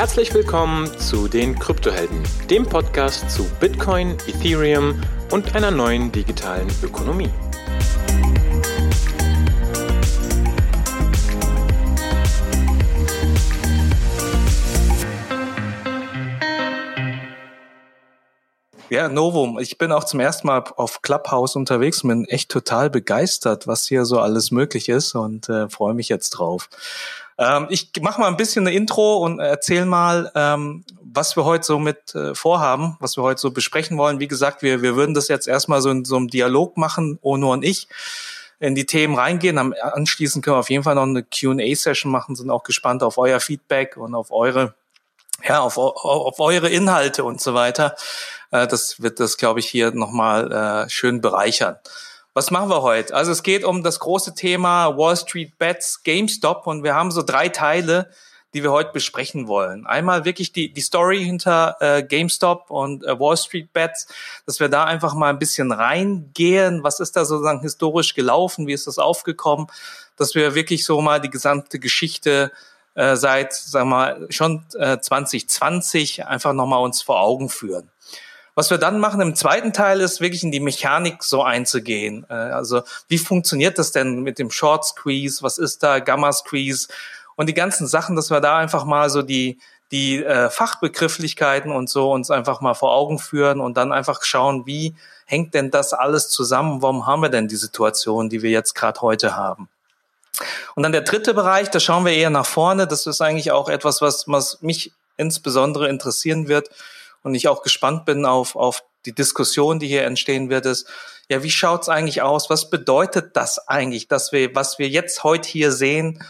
Herzlich willkommen zu den Kryptohelden, dem Podcast zu Bitcoin, Ethereum und einer neuen digitalen Ökonomie. Ja, Novum. Ich bin auch zum ersten Mal auf Clubhouse unterwegs und bin echt total begeistert, was hier so alles möglich ist und äh, freue mich jetzt drauf. Ähm, ich mache mal ein bisschen eine Intro und erzähle mal, ähm, was wir heute so mit äh, vorhaben, was wir heute so besprechen wollen. Wie gesagt, wir, wir würden das jetzt erstmal so in so einem Dialog machen, Ono und ich in die Themen reingehen. Am, anschließend können wir auf jeden Fall noch eine Q&A-Session machen, sind auch gespannt auf euer Feedback und auf eure ja, auf, auf eure Inhalte und so weiter. Äh, das wird das, glaube ich, hier nochmal äh, schön bereichern. Was machen wir heute? Also es geht um das große Thema Wall Street Bets, GameStop und wir haben so drei Teile, die wir heute besprechen wollen. Einmal wirklich die, die Story hinter äh, GameStop und äh, Wall Street Bets, dass wir da einfach mal ein bisschen reingehen. Was ist da sozusagen historisch gelaufen? Wie ist das aufgekommen? Dass wir wirklich so mal die gesamte Geschichte äh, seit, sagen wir mal, schon äh, 2020 einfach nochmal uns vor Augen führen. Was wir dann machen im zweiten Teil ist wirklich in die Mechanik so einzugehen. Äh, also wie funktioniert das denn mit dem Short Squeeze? Was ist da Gamma Squeeze? Und die ganzen Sachen, dass wir da einfach mal so die die äh, Fachbegrifflichkeiten und so uns einfach mal vor Augen führen und dann einfach schauen, wie hängt denn das alles zusammen? Warum haben wir denn die Situation, die wir jetzt gerade heute haben? Und dann der dritte Bereich, da schauen wir eher nach vorne. Das ist eigentlich auch etwas, was, was mich insbesondere interessieren wird und ich auch gespannt bin auf, auf die Diskussion, die hier entstehen wird, ist, ja, wie schaut's eigentlich aus? Was bedeutet das eigentlich, dass wir, was wir jetzt heute hier sehen,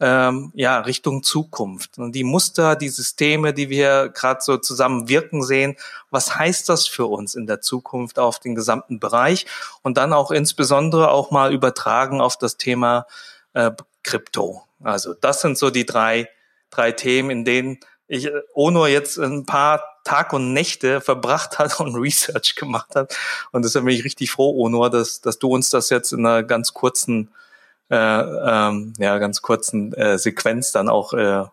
ähm, ja, Richtung Zukunft. Und die Muster, die Systeme, die wir gerade so zusammen wirken sehen, was heißt das für uns in der Zukunft auf den gesamten Bereich und dann auch insbesondere auch mal übertragen auf das Thema äh, Krypto. Also das sind so die drei, drei Themen, in denen ich Ono jetzt ein paar Tag und Nächte verbracht hat und Research gemacht hat. Und deshalb bin ich richtig froh, Ono, dass, dass du uns das jetzt in einer ganz kurzen, äh, ähm, ja, ganz kurzen äh, Sequenz dann auch äh,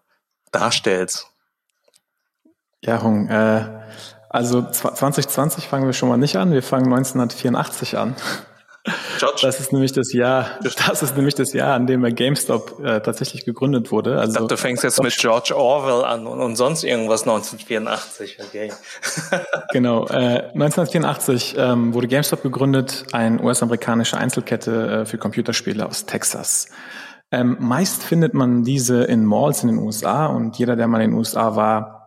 darstellst. Ja, Hung, äh, also 2020 fangen wir schon mal nicht an, wir fangen 1984 an. George. Das ist nämlich das Jahr, das ist nämlich das Jahr, an dem GameStop äh, tatsächlich gegründet wurde. Also, ich dachte, du fängst jetzt mit George Orwell an und, und sonst irgendwas 1984. Okay. genau. Äh, 1984 ähm, wurde GameStop gegründet, eine US-amerikanische Einzelkette äh, für Computerspiele aus Texas. Ähm, meist findet man diese in Malls in den USA und jeder, der mal in den USA war,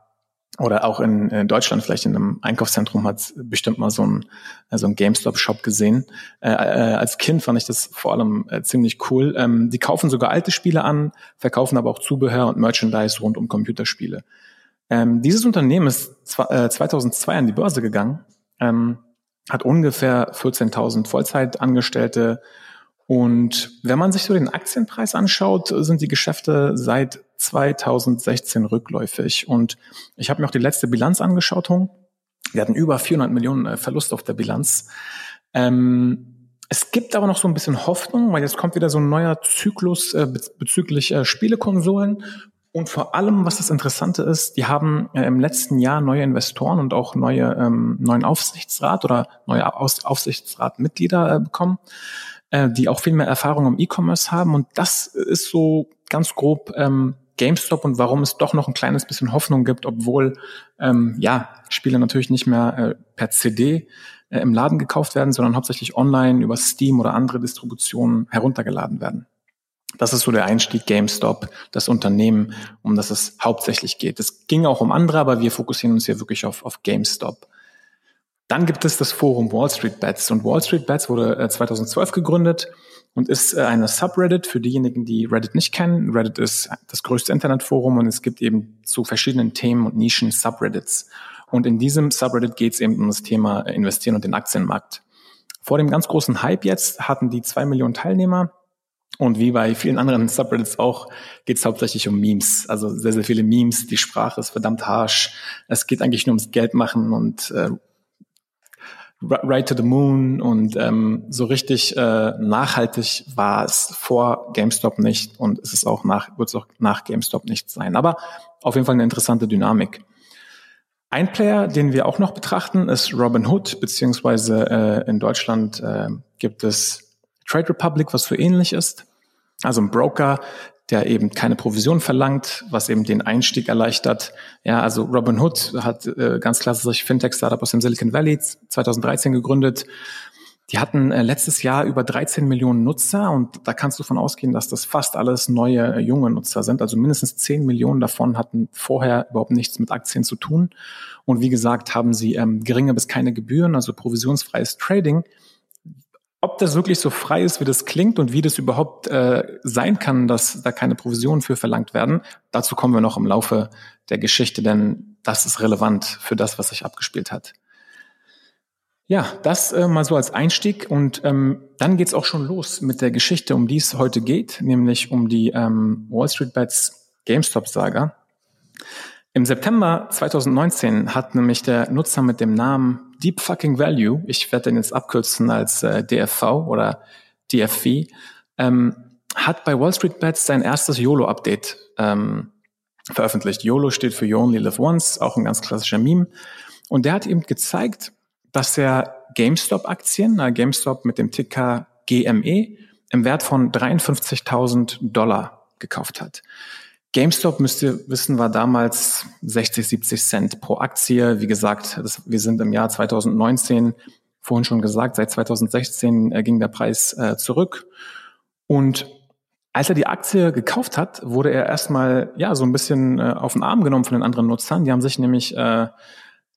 oder auch in, in, Deutschland vielleicht in einem Einkaufszentrum hat bestimmt mal so ein, so ein GameStop-Shop gesehen. Äh, äh, als Kind fand ich das vor allem äh, ziemlich cool. Ähm, die kaufen sogar alte Spiele an, verkaufen aber auch Zubehör und Merchandise rund um Computerspiele. Ähm, dieses Unternehmen ist äh, 2002 an die Börse gegangen, ähm, hat ungefähr 14.000 Vollzeitangestellte, und wenn man sich so den Aktienpreis anschaut, sind die Geschäfte seit 2016 rückläufig. Und ich habe mir auch die letzte Bilanz angeschaut. Wir hatten über 400 Millionen äh, Verlust auf der Bilanz. Ähm, es gibt aber noch so ein bisschen Hoffnung, weil jetzt kommt wieder so ein neuer Zyklus äh, bezüglich äh, Spielekonsolen. Und vor allem, was das Interessante ist, die haben äh, im letzten Jahr neue Investoren und auch neue ähm, neuen Aufsichtsrat oder neue Aus Aufsichtsratmitglieder äh, bekommen äh, die auch viel mehr Erfahrung im E-Commerce haben. Und das ist so ganz grob ähm, GameStop und warum es doch noch ein kleines bisschen Hoffnung gibt, obwohl ähm, ja Spiele natürlich nicht mehr äh, per CD äh, im Laden gekauft werden, sondern hauptsächlich online über Steam oder andere Distributionen heruntergeladen werden. Das ist so der Einstieg GameStop, das Unternehmen, um das es hauptsächlich geht. Es ging auch um andere, aber wir fokussieren uns hier wirklich auf, auf GameStop. Dann gibt es das Forum Wall Street Bets und Wall Street Bets wurde 2012 äh, gegründet und ist äh, eine Subreddit für diejenigen, die Reddit nicht kennen. Reddit ist das größte Internetforum und es gibt eben zu verschiedenen Themen und Nischen Subreddits. Und in diesem Subreddit geht es eben um das Thema Investieren und den Aktienmarkt. Vor dem ganz großen Hype jetzt hatten die zwei Millionen Teilnehmer. Und wie bei vielen anderen Subreddits auch, geht es hauptsächlich um Memes. Also sehr, sehr viele Memes. Die Sprache ist verdammt harsh. Es geht eigentlich nur ums Geld machen und äh, Right to the Moon und ähm, so richtig äh, nachhaltig war es vor GameStop nicht und es ist auch nach wird es auch nach GameStop nicht sein. Aber auf jeden Fall eine interessante Dynamik. Ein Player, den wir auch noch betrachten, ist Robinhood, beziehungsweise äh, in Deutschland äh, gibt es Trade Republic, was so ähnlich ist. Also ein Broker, der eben keine Provision verlangt, was eben den Einstieg erleichtert. Ja, also Robinhood hat äh, ganz klassisch Fintech-Startup aus dem Silicon Valley 2013 gegründet. Die hatten äh, letztes Jahr über 13 Millionen Nutzer und da kannst du von ausgehen, dass das fast alles neue äh, junge Nutzer sind. Also mindestens 10 Millionen davon hatten vorher überhaupt nichts mit Aktien zu tun. Und wie gesagt, haben sie ähm, geringe bis keine Gebühren, also provisionsfreies Trading ob das wirklich so frei ist, wie das klingt und wie das überhaupt äh, sein kann, dass da keine Provisionen für verlangt werden, dazu kommen wir noch im Laufe der Geschichte, denn das ist relevant für das, was sich abgespielt hat. Ja, das äh, mal so als Einstieg und ähm, dann geht's auch schon los mit der Geschichte, um die es heute geht, nämlich um die ähm, Wall Street Bets GameStop-Saga. Im September 2019 hat nämlich der Nutzer mit dem Namen Deep Fucking Value, ich werde den jetzt abkürzen als äh, DFV oder DFV, ähm, hat bei Wall Street Bets sein erstes YOLO-Update ähm, veröffentlicht. YOLO steht für You Only Live Once, auch ein ganz klassischer Meme. Und der hat eben gezeigt, dass er GameStop-Aktien, äh, GameStop mit dem Ticker GME, im Wert von 53.000 Dollar gekauft hat. GameStop müsst ihr wissen, war damals 60, 70 Cent pro Aktie. Wie gesagt, das, wir sind im Jahr 2019, vorhin schon gesagt, seit 2016 äh, ging der Preis äh, zurück. Und als er die Aktie gekauft hat, wurde er erstmal ja so ein bisschen äh, auf den Arm genommen von den anderen Nutzern. Die haben sich nämlich äh,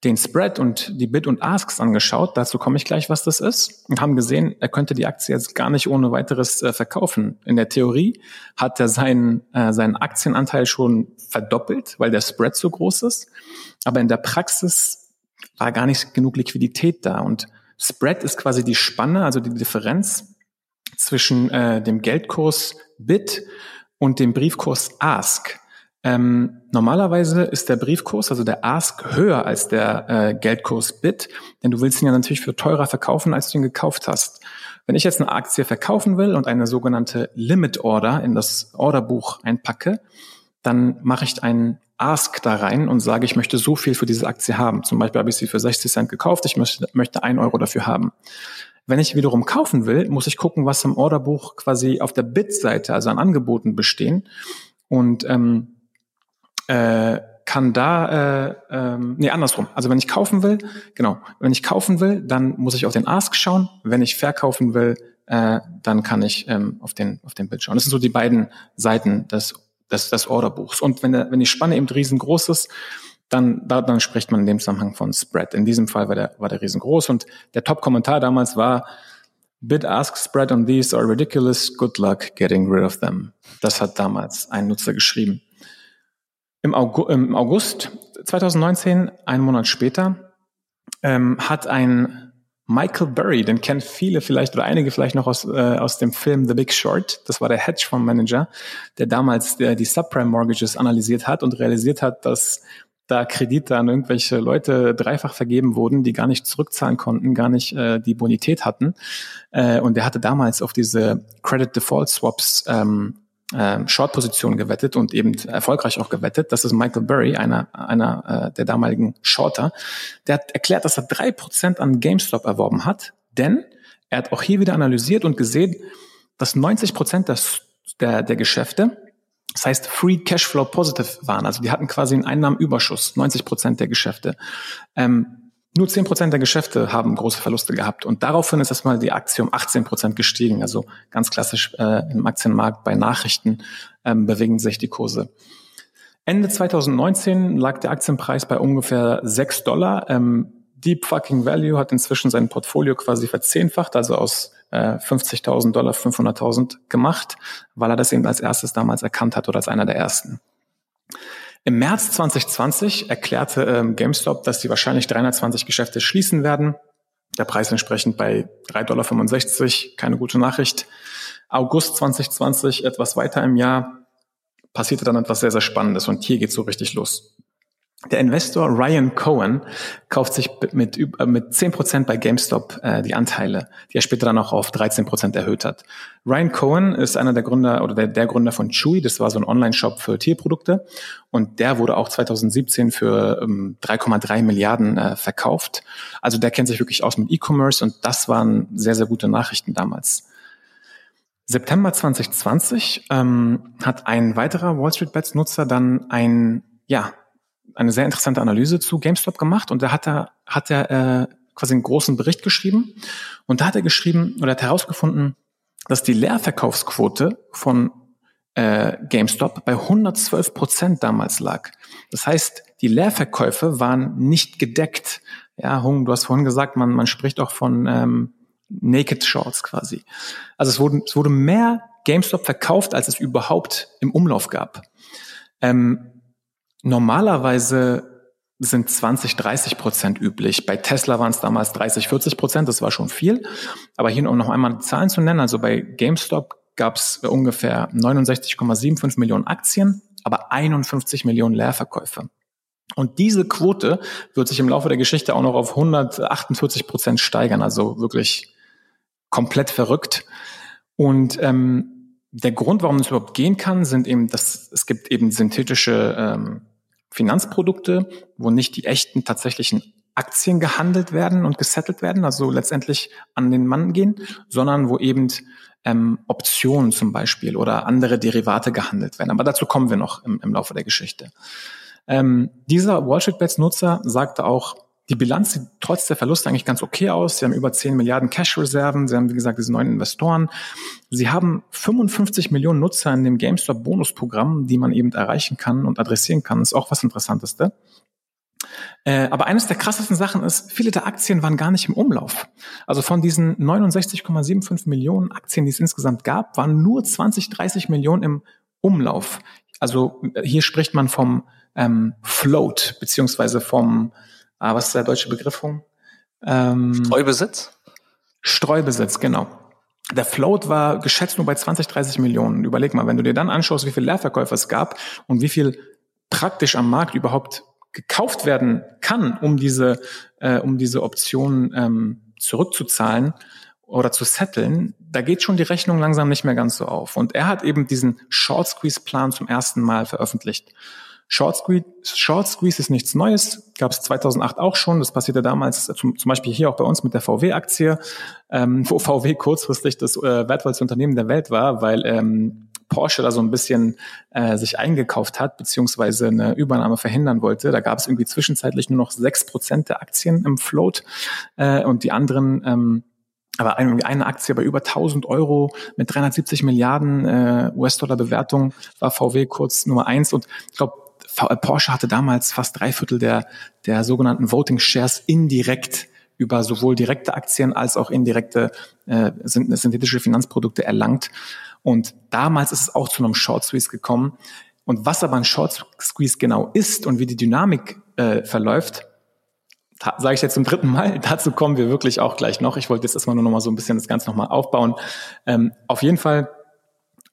den Spread und die Bid und Asks angeschaut, dazu komme ich gleich, was das ist, und haben gesehen, er könnte die Aktie jetzt gar nicht ohne weiteres äh, verkaufen. In der Theorie hat er seinen, äh, seinen Aktienanteil schon verdoppelt, weil der Spread so groß ist, aber in der Praxis war gar nicht genug Liquidität da. Und Spread ist quasi die Spanne, also die Differenz zwischen äh, dem Geldkurs Bid und dem Briefkurs Ask. Ähm, normalerweise ist der Briefkurs, also der Ask, höher als der äh, Geldkurs Bit, denn du willst ihn ja natürlich für teurer verkaufen, als du ihn gekauft hast. Wenn ich jetzt eine Aktie verkaufen will und eine sogenannte Limit Order in das Orderbuch einpacke, dann mache ich einen Ask da rein und sage, ich möchte so viel für diese Aktie haben. Zum Beispiel habe ich sie für 60 Cent gekauft, ich möchte, möchte ein Euro dafür haben. Wenn ich wiederum kaufen will, muss ich gucken, was im Orderbuch quasi auf der Bit-Seite, also an Angeboten bestehen. Und ähm, äh, kann da, äh, ähm, nee, andersrum. Also wenn ich kaufen will, genau, wenn ich kaufen will, dann muss ich auf den Ask schauen. Wenn ich verkaufen will, äh, dann kann ich ähm, auf den auf den Bild schauen. Das sind so die beiden Seiten des des, des Orderbuchs. Und wenn der, wenn die Spanne eben riesengroß ist, dann da, dann spricht man in dem Zusammenhang von Spread. In diesem Fall war der war der riesengroß und der Top-Kommentar damals war Bid ask spread on these are ridiculous. Good luck getting rid of them. Das hat damals ein Nutzer geschrieben. Im August 2019, einen Monat später, ähm, hat ein Michael Burry, den kennen viele vielleicht oder einige vielleicht noch aus, äh, aus dem Film The Big Short. Das war der Hedgefondsmanager, der damals der, die Subprime Mortgages analysiert hat und realisiert hat, dass da Kredite an irgendwelche Leute dreifach vergeben wurden, die gar nicht zurückzahlen konnten, gar nicht äh, die Bonität hatten. Äh, und der hatte damals auf diese Credit Default Swaps ähm, äh, Short-Position gewettet und eben erfolgreich auch gewettet. Das ist Michael Burry, einer, einer äh, der damaligen Shorter. Der hat erklärt, dass er drei Prozent an GameStop erworben hat, denn er hat auch hier wieder analysiert und gesehen, dass 90 Prozent der, der Geschäfte, das heißt Free Cashflow Positive waren. Also die hatten quasi einen Einnahmenüberschuss, 90 Prozent der Geschäfte. Ähm, nur 10 Prozent der Geschäfte haben große Verluste gehabt. Und daraufhin ist erstmal die Aktie um 18 Prozent gestiegen. Also ganz klassisch äh, im Aktienmarkt bei Nachrichten ähm, bewegen sich die Kurse. Ende 2019 lag der Aktienpreis bei ungefähr 6 Dollar. Ähm, Deep Fucking Value hat inzwischen sein Portfolio quasi verzehnfacht, also aus äh, 50.000 Dollar 500.000 gemacht, weil er das eben als erstes damals erkannt hat oder als einer der ersten. Im März 2020 erklärte ähm, GameStop, dass sie wahrscheinlich 320 Geschäfte schließen werden. Der Preis entsprechend bei 3,65 Dollar, keine gute Nachricht. August 2020, etwas weiter im Jahr, passierte dann etwas sehr, sehr Spannendes und hier geht so richtig los. Der Investor Ryan Cohen kauft sich mit, äh, mit 10% bei GameStop äh, die Anteile, die er später dann auch auf 13% erhöht hat. Ryan Cohen ist einer der Gründer oder der, der Gründer von Chewy, das war so ein Online-Shop für Tierprodukte und der wurde auch 2017 für ähm, 3,3 Milliarden äh, verkauft. Also der kennt sich wirklich aus mit E-Commerce und das waren sehr, sehr gute Nachrichten damals. September 2020 ähm, hat ein weiterer Wall Street Bets Nutzer dann ein, ja, eine sehr interessante Analyse zu GameStop gemacht und da hat er, hat er äh, quasi einen großen Bericht geschrieben und da hat er geschrieben oder hat herausgefunden, dass die Leerverkaufsquote von äh, GameStop bei 112 Prozent damals lag. Das heißt, die Leerverkäufe waren nicht gedeckt. Ja, Hung, du hast vorhin gesagt, man, man spricht auch von ähm, Naked Shorts quasi. Also es wurde, es wurde mehr GameStop verkauft, als es überhaupt im Umlauf gab. Ähm, Normalerweise sind 20, 30 Prozent üblich. Bei Tesla waren es damals 30, 40 Prozent, das war schon viel. Aber hier, um noch einmal Zahlen zu nennen, also bei GameStop gab es ungefähr 69,75 Millionen Aktien, aber 51 Millionen Leerverkäufe. Und diese Quote wird sich im Laufe der Geschichte auch noch auf 148 Prozent steigern, also wirklich komplett verrückt. Und ähm, der Grund, warum es überhaupt gehen kann, sind eben, dass es gibt eben synthetische ähm, Finanzprodukte, wo nicht die echten tatsächlichen Aktien gehandelt werden und gesettelt werden, also letztendlich an den Mann gehen, sondern wo eben ähm, Optionen zum Beispiel oder andere Derivate gehandelt werden. Aber dazu kommen wir noch im, im Laufe der Geschichte. Ähm, dieser Wall Street Bets Nutzer sagte auch, die Bilanz sieht trotz der Verluste eigentlich ganz okay aus. Sie haben über 10 Milliarden Cash-Reserven. Sie haben, wie gesagt, diese neuen Investoren. Sie haben 55 Millionen Nutzer in dem GameStop-Bonusprogramm, die man eben erreichen kann und adressieren kann. Ist auch was Interessanteste. Äh, aber eines der krassesten Sachen ist, viele der Aktien waren gar nicht im Umlauf. Also von diesen 69,75 Millionen Aktien, die es insgesamt gab, waren nur 20, 30 Millionen im Umlauf. Also äh, hier spricht man vom ähm, Float, beziehungsweise vom ah, was ist der deutsche Begriff? Ähm, Streubesitz? Streubesitz, genau. Der Float war geschätzt nur bei 20, 30 Millionen. Überleg mal, wenn du dir dann anschaust, wie viele Leerverkäufer es gab und wie viel praktisch am Markt überhaupt gekauft werden kann, um diese, äh, um diese Option ähm, zurückzuzahlen oder zu setteln, da geht schon die Rechnung langsam nicht mehr ganz so auf. Und er hat eben diesen Short Squeeze Plan zum ersten Mal veröffentlicht. Short Squeeze, Short Squeeze ist nichts Neues, gab es 2008 auch schon. Das passierte damals zum, zum Beispiel hier auch bei uns mit der VW-Aktie, ähm, wo VW kurzfristig das äh, wertvollste Unternehmen der Welt war, weil ähm, Porsche da so ein bisschen äh, sich eingekauft hat, beziehungsweise eine Übernahme verhindern wollte. Da gab es irgendwie zwischenzeitlich nur noch sechs Prozent der Aktien im Float äh, und die anderen ähm, aber eine Aktie bei über 1000 Euro mit 370 Milliarden äh, US-Dollar Bewertung war VW kurz Nummer eins und ich glaube Porsche hatte damals fast drei Viertel der, der sogenannten Voting Shares indirekt über sowohl direkte Aktien als auch indirekte äh, synthetische Finanzprodukte erlangt. Und damals ist es auch zu einem Short Squeeze gekommen. Und was aber ein Short Squeeze genau ist und wie die Dynamik äh, verläuft, sage ich jetzt zum dritten Mal, dazu kommen wir wirklich auch gleich noch. Ich wollte jetzt erstmal nur noch mal so ein bisschen das Ganze noch mal aufbauen. Ähm, auf jeden Fall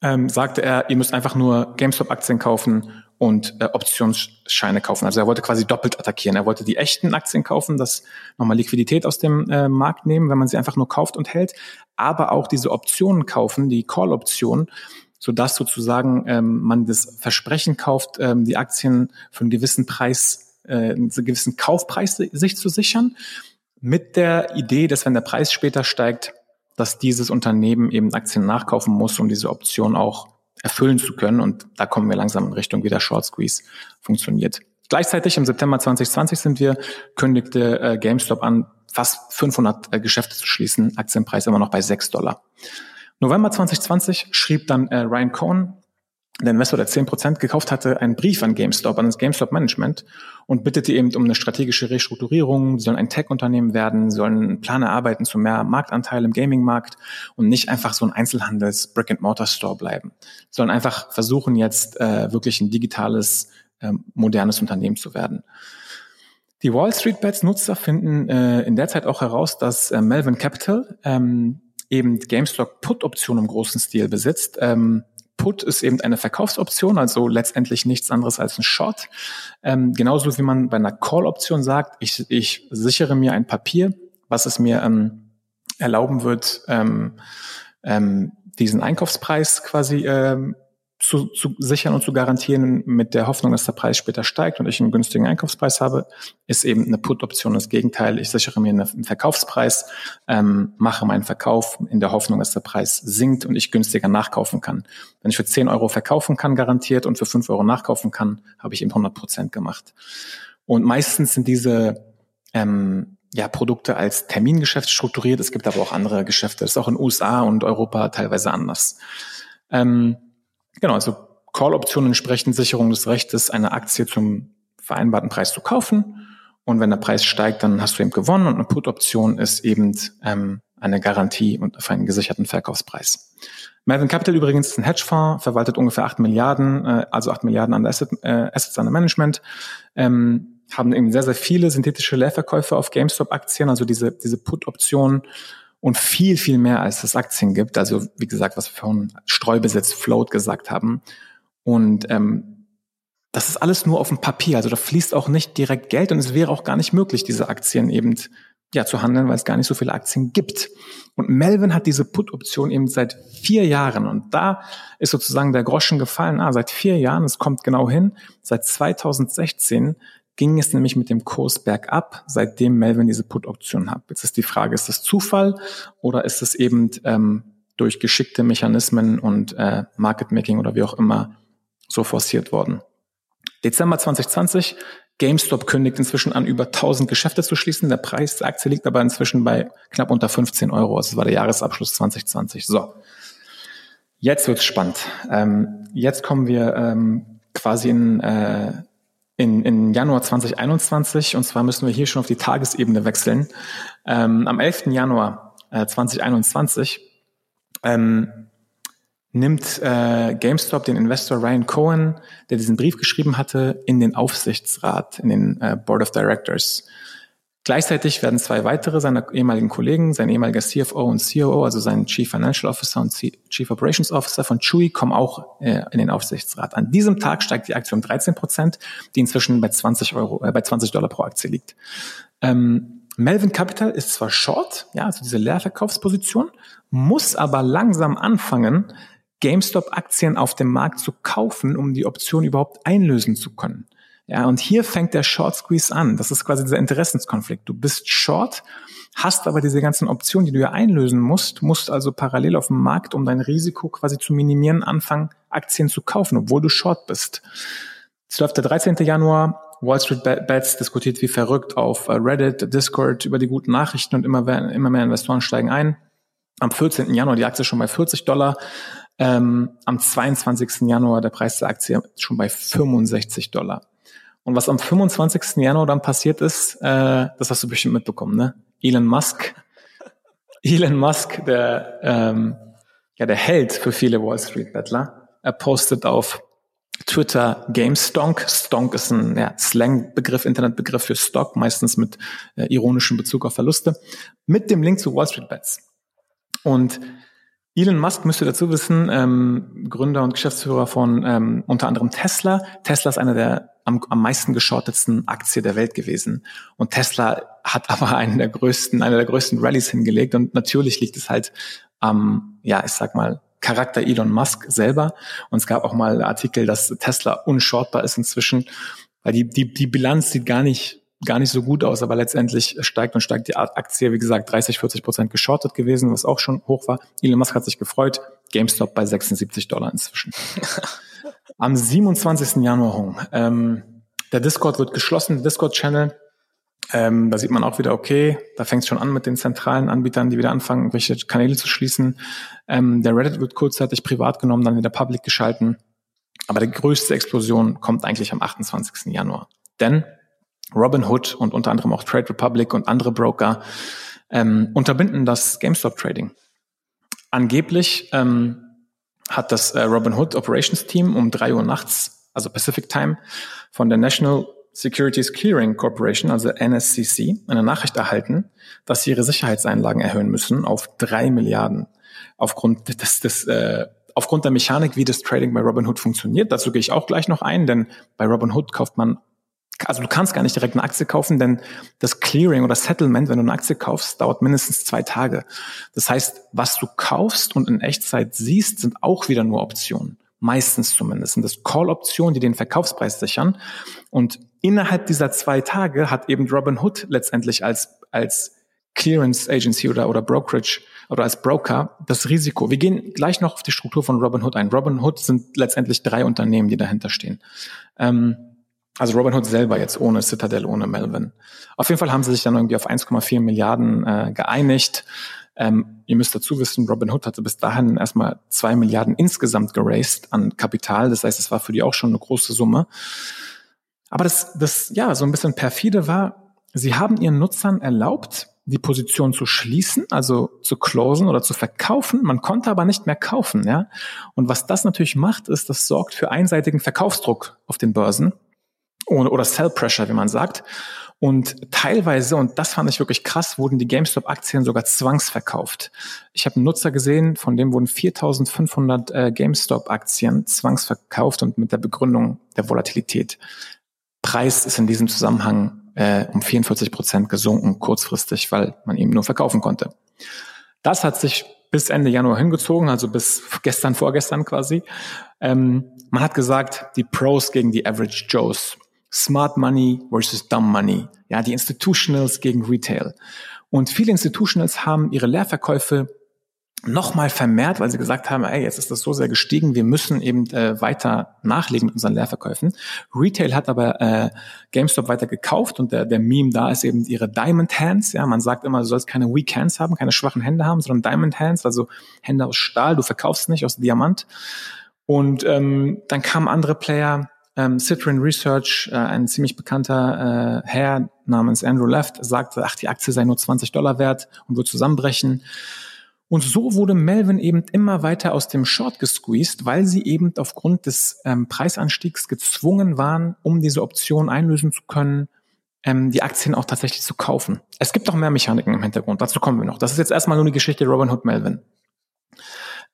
ähm, sagte er, ihr müsst einfach nur GameStop-Aktien kaufen und äh, Optionsscheine kaufen. Also er wollte quasi doppelt attackieren. Er wollte die echten Aktien kaufen, das nochmal Liquidität aus dem äh, Markt nehmen, wenn man sie einfach nur kauft und hält, aber auch diese Optionen kaufen, die Call-Optionen, sodass sozusagen ähm, man das Versprechen kauft, ähm, die Aktien für einen gewissen Preis, äh, einen gewissen Kaufpreis sich zu sichern, mit der Idee, dass wenn der Preis später steigt, dass dieses Unternehmen eben Aktien nachkaufen muss, um diese Option auch erfüllen zu können. Und da kommen wir langsam in Richtung, wie der Short Squeeze funktioniert. Gleichzeitig im September 2020 sind wir, kündigte äh, GameStop an, fast 500 äh, Geschäfte zu schließen, Aktienpreis immer noch bei 6 Dollar. November 2020 schrieb dann äh, Ryan Cohen, der Investor, der 10% gekauft hatte, einen Brief an GameStop, an das GameStop Management und bittete eben um eine strategische Restrukturierung. Sie sollen ein Tech-Unternehmen werden, sollen einen Plan erarbeiten zu mehr Marktanteil im Gaming-Markt und nicht einfach so ein Einzelhandels Brick-and-Mortar-Store bleiben. Sie sollen einfach versuchen, jetzt äh, wirklich ein digitales, äh, modernes Unternehmen zu werden. Die Wall Street Bets Nutzer finden äh, in der Zeit auch heraus, dass äh, Melvin Capital ähm, eben GameStop Put-Option im großen Stil besitzt. Ähm, Put ist eben eine Verkaufsoption, also letztendlich nichts anderes als ein Short. Ähm, genauso wie man bei einer Call-Option sagt, ich, ich sichere mir ein Papier, was es mir ähm, erlauben wird, ähm, ähm, diesen Einkaufspreis quasi ähm, zu, zu sichern und zu garantieren mit der Hoffnung, dass der Preis später steigt und ich einen günstigen Einkaufspreis habe, ist eben eine Put-Option das Gegenteil. Ich sichere mir einen Verkaufspreis, ähm, mache meinen Verkauf in der Hoffnung, dass der Preis sinkt und ich günstiger nachkaufen kann. Wenn ich für 10 Euro verkaufen kann, garantiert, und für 5 Euro nachkaufen kann, habe ich eben 100 Prozent gemacht. Und meistens sind diese ähm, ja, Produkte als Termingeschäft strukturiert. Es gibt aber auch andere Geschäfte. Das ist auch in USA und Europa teilweise anders. Ähm, Genau, also Call-Optionen entsprechen Sicherung des Rechtes, eine Aktie zum vereinbarten Preis zu kaufen. Und wenn der Preis steigt, dann hast du eben gewonnen. Und eine Put-Option ist eben ähm, eine Garantie und für einen gesicherten Verkaufspreis. Melvin Capital übrigens ist ein Hedgefonds, verwaltet ungefähr 8 Milliarden, äh, also 8 Milliarden an Asset, äh, Assets under Management. Ähm, haben eben sehr, sehr viele synthetische Leerverkäufe auf GameStop-Aktien, also diese, diese Put-Optionen und viel, viel mehr, als es Aktien gibt. Also wie gesagt, was wir vorhin Streubesitz, Float gesagt haben. Und ähm, das ist alles nur auf dem Papier. Also da fließt auch nicht direkt Geld und es wäre auch gar nicht möglich, diese Aktien eben ja, zu handeln, weil es gar nicht so viele Aktien gibt. Und Melvin hat diese Put-Option eben seit vier Jahren. Und da ist sozusagen der Groschen gefallen. Ah, seit vier Jahren, es kommt genau hin, seit 2016 ging es nämlich mit dem Kurs bergab, seitdem Melvin diese Put-Option hat. Jetzt ist die Frage, ist das Zufall oder ist es eben ähm, durch geschickte Mechanismen und äh, Market Making oder wie auch immer so forciert worden? Dezember 2020, GameStop kündigt inzwischen an, über 1000 Geschäfte zu schließen. Der Preis der Aktie liegt aber inzwischen bei knapp unter 15 Euro. Das war der Jahresabschluss 2020. So, jetzt wird's spannend. Ähm, jetzt kommen wir ähm, quasi in äh, in, in Januar 2021. Und zwar müssen wir hier schon auf die Tagesebene wechseln. Ähm, am 11. Januar äh, 2021 ähm, nimmt äh, GameStop den Investor Ryan Cohen, der diesen Brief geschrieben hatte, in den Aufsichtsrat, in den äh, Board of Directors. Gleichzeitig werden zwei weitere seiner ehemaligen Kollegen, sein ehemaliger CFO und COO, also sein Chief Financial Officer und Chief Operations Officer von Chewy, kommen auch äh, in den Aufsichtsrat. An diesem Tag steigt die Aktie um 13 Prozent, die inzwischen bei 20 Euro, äh, bei 20 Dollar pro Aktie liegt. Ähm, Melvin Capital ist zwar short, ja, also diese Leerverkaufsposition, muss aber langsam anfangen, GameStop-Aktien auf dem Markt zu kaufen, um die Option überhaupt einlösen zu können. Ja, und hier fängt der Short Squeeze an. Das ist quasi dieser Interessenskonflikt. Du bist Short, hast aber diese ganzen Optionen, die du ja einlösen musst, musst also parallel auf dem Markt, um dein Risiko quasi zu minimieren, anfangen, Aktien zu kaufen, obwohl du Short bist. Es läuft der 13. Januar. Wall Street Bets diskutiert wie verrückt auf äh, Reddit, Discord über die guten Nachrichten und immer mehr, immer mehr Investoren steigen ein. Am 14. Januar die Aktie schon bei 40 Dollar. Ähm, am 22. Januar der Preis der Aktie schon bei 65 Dollar. Und was am 25. Januar dann passiert ist, äh, das hast du bestimmt mitbekommen, ne? Elon Musk. Elon Musk, der, ähm, ja, der Held für viele Wall Street Bettler, er postet auf Twitter GameStonk. Stonk ist ein ja, Slang-Begriff, Internetbegriff für Stock, meistens mit äh, ironischem Bezug auf Verluste, mit dem Link zu Wall Street Bets. Und Elon Musk müsste dazu wissen, ähm, Gründer und Geschäftsführer von ähm, unter anderem Tesla. Tesla ist einer der am, am meisten geschortetsten Aktie der Welt gewesen. Und Tesla hat aber einen der größten, einer der größten Rallyes hingelegt. Und natürlich liegt es halt am, ja, ich sag mal, Charakter Elon Musk selber. Und es gab auch mal Artikel, dass Tesla unshortbar ist inzwischen, weil die, die, die Bilanz sieht gar nicht gar nicht so gut aus, aber letztendlich steigt und steigt die Aktie, wie gesagt, 30, 40 Prozent geschortet gewesen, was auch schon hoch war. Elon Musk hat sich gefreut. GameStop bei 76 Dollar inzwischen. Am 27. Januar, ähm, der Discord wird geschlossen, Discord-Channel. Ähm, da sieht man auch wieder, okay, da fängt es schon an mit den zentralen Anbietern, die wieder anfangen, welche Kanäle zu schließen. Ähm, der Reddit wird kurzzeitig privat genommen, dann wieder public geschalten. Aber die größte Explosion kommt eigentlich am 28. Januar. Denn Robinhood und unter anderem auch Trade Republic und andere Broker ähm, unterbinden das GameStop Trading. Angeblich ähm, hat das äh, Robinhood Operations Team um drei Uhr nachts, also Pacific Time, von der National Securities Clearing Corporation, also NSCC, eine Nachricht erhalten, dass sie ihre Sicherheitseinlagen erhöhen müssen auf drei Milliarden aufgrund des, des äh, aufgrund der Mechanik, wie das Trading bei Robinhood funktioniert, dazu gehe ich auch gleich noch ein, denn bei Robinhood kauft man also du kannst gar nicht direkt eine Aktie kaufen, denn das Clearing oder Settlement, wenn du eine Aktie kaufst, dauert mindestens zwei Tage. Das heißt, was du kaufst und in Echtzeit siehst, sind auch wieder nur Optionen. Meistens zumindest sind das Call-Optionen, die den Verkaufspreis sichern. Und innerhalb dieser zwei Tage hat eben Robinhood letztendlich als, als Clearance Agency oder, oder Brokerage oder als Broker das Risiko. Wir gehen gleich noch auf die Struktur von Robinhood ein. Robinhood sind letztendlich drei Unternehmen, die dahinter stehen. Ähm, also Robinhood selber jetzt ohne Citadel, ohne Melvin. Auf jeden Fall haben sie sich dann irgendwie auf 1,4 Milliarden äh, geeinigt. Ähm, ihr müsst dazu wissen, Robinhood hatte bis dahin erstmal zwei Milliarden insgesamt geraced an Kapital. Das heißt, es war für die auch schon eine große Summe. Aber das, das ja so ein bisschen perfide war, sie haben ihren Nutzern erlaubt, die Position zu schließen, also zu closen oder zu verkaufen. Man konnte aber nicht mehr kaufen, ja. Und was das natürlich macht, ist, das sorgt für einseitigen Verkaufsdruck auf den Börsen oder Sell Pressure, wie man sagt. Und teilweise, und das fand ich wirklich krass, wurden die GameStop-Aktien sogar zwangsverkauft. Ich habe einen Nutzer gesehen, von dem wurden 4.500 äh, GameStop-Aktien zwangsverkauft und mit der Begründung der Volatilität. Preis ist in diesem Zusammenhang äh, um 44 Prozent gesunken, kurzfristig, weil man eben nur verkaufen konnte. Das hat sich bis Ende Januar hingezogen, also bis gestern, vorgestern quasi. Ähm, man hat gesagt, die Pros gegen die Average Joes. Smart Money versus Dumb Money. Ja, die Institutionals gegen Retail. Und viele Institutionals haben ihre Leerverkäufe nochmal vermehrt, weil sie gesagt haben, ey, jetzt ist das so sehr gestiegen, wir müssen eben äh, weiter nachlegen mit unseren Leerverkäufen. Retail hat aber äh, GameStop weiter gekauft und der, der Meme da ist eben ihre Diamond Hands. Ja, man sagt immer, du sollst keine Weak Hands haben, keine schwachen Hände haben, sondern Diamond Hands, also Hände aus Stahl, du verkaufst nicht aus Diamant. Und ähm, dann kamen andere Player, ähm, Citrin Research, äh, ein ziemlich bekannter äh, Herr namens Andrew Left, sagte, ach, die Aktie sei nur 20 Dollar wert und wird zusammenbrechen. Und so wurde Melvin eben immer weiter aus dem Short gesqueezed, weil sie eben aufgrund des ähm, Preisanstiegs gezwungen waren, um diese Option einlösen zu können, ähm, die Aktien auch tatsächlich zu kaufen. Es gibt noch mehr Mechaniken im Hintergrund, dazu kommen wir noch. Das ist jetzt erstmal nur die Geschichte Robin Hood Melvin.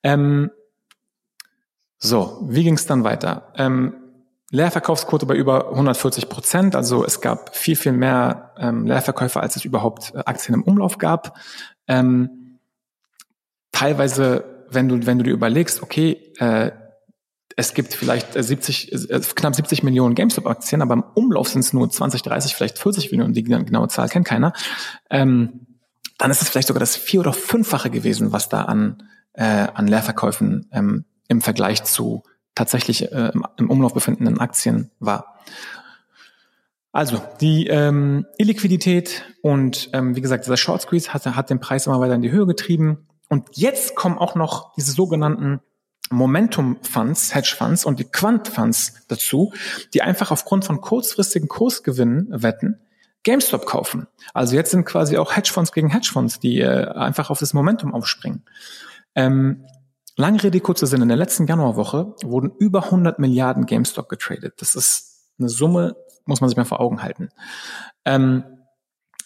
Ähm, so, wie ging es dann weiter? Ähm, Leerverkaufsquote bei über 140 Prozent, also es gab viel, viel mehr ähm, Leerverkäufe, als es überhaupt äh, Aktien im Umlauf gab. Ähm, teilweise, wenn du, wenn du dir überlegst, okay, äh, es gibt vielleicht 70, äh, knapp 70 Millionen GameStop-Aktien, aber im Umlauf sind es nur 20, 30, vielleicht 40 Millionen, die genaue Zahl kennt keiner. Ähm, dann ist es vielleicht sogar das vier- oder fünffache gewesen, was da an, äh, an Leerverkäufen ähm, im Vergleich zu tatsächlich äh, im, Umlauf befindenden Aktien war. Also die ähm, Illiquidität und ähm, wie gesagt dieser Short Squeeze hat, hat den Preis immer weiter in die Höhe getrieben. Und jetzt kommen auch noch diese sogenannten Momentum Funds, Hedge Funds und die Quant Funds dazu, die einfach aufgrund von kurzfristigen Kursgewinnen wetten, GameStop kaufen. Also jetzt sind quasi auch Hedgefonds gegen Hedgefonds, die äh, einfach auf das Momentum aufspringen. Ähm, lange Rede, kurzer Sinn. In der letzten Januarwoche wurden über 100 Milliarden GameStop getradet. Das ist eine Summe, muss man sich mal vor Augen halten. Ähm,